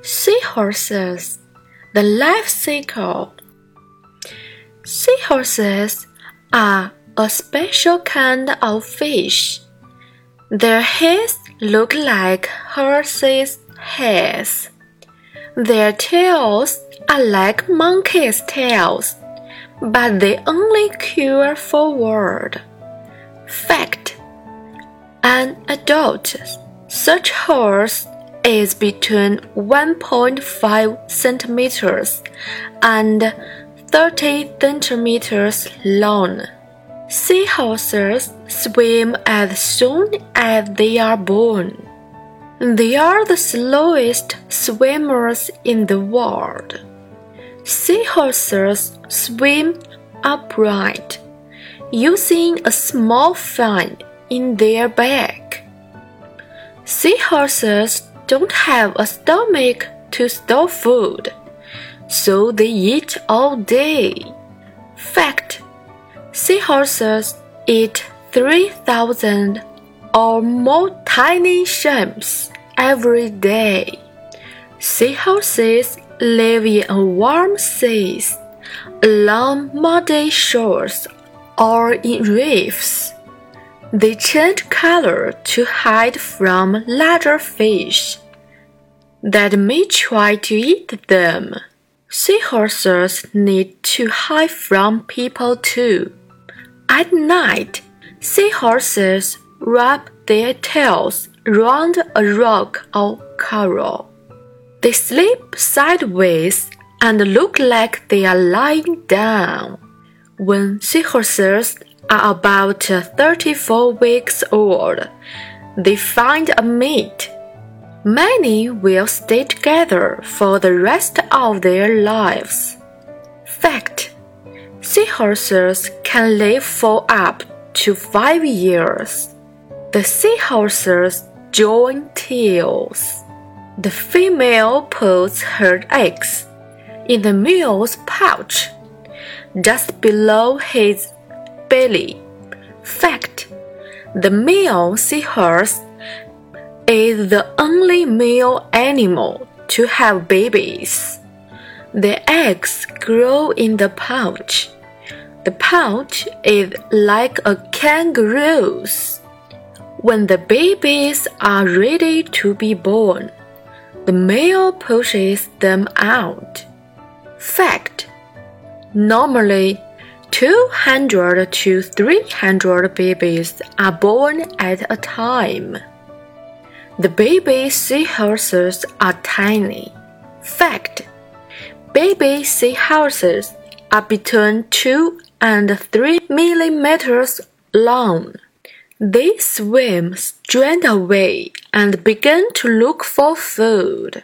Seahorses, the life cycle. Seahorses are a special kind of fish. Their heads look like horses' heads. Their tails are like monkeys' tails, but they only curl forward. Fact An adult seahorse is between 1.5 centimeters and 30 centimeters long. Seahorses swim as soon as they are born. They are the slowest swimmers in the world. Seahorses swim upright, using a small fin in their back. Seahorses don't have a stomach to store food, so they eat all day. Fact Seahorses eat 3,000 or more tiny shrimps every day. Seahorses live in warm seas, along muddy shores, or in reefs. They change color to hide from larger fish that may try to eat them. Seahorses need to hide from people too. At night, seahorses wrap their tails round a rock or coral. They sleep sideways and look like they are lying down. When seahorses are about 34 weeks old, they find a mate. Many will stay together for the rest of their lives. Fact Seahorses can live for up to five years. The seahorses join tails. The female puts her eggs in the male's pouch, just below his belly. Fact The male seahorse is the only male animal to have babies. The eggs grow in the pouch. The pouch is like a kangaroo's. When the babies are ready to be born, the male pushes them out. Fact Normally, 200 to 300 babies are born at a time. The baby seahorses are tiny. Fact Baby seahorses are between 2 and 3 millimeters long. They swim straight away and begin to look for food.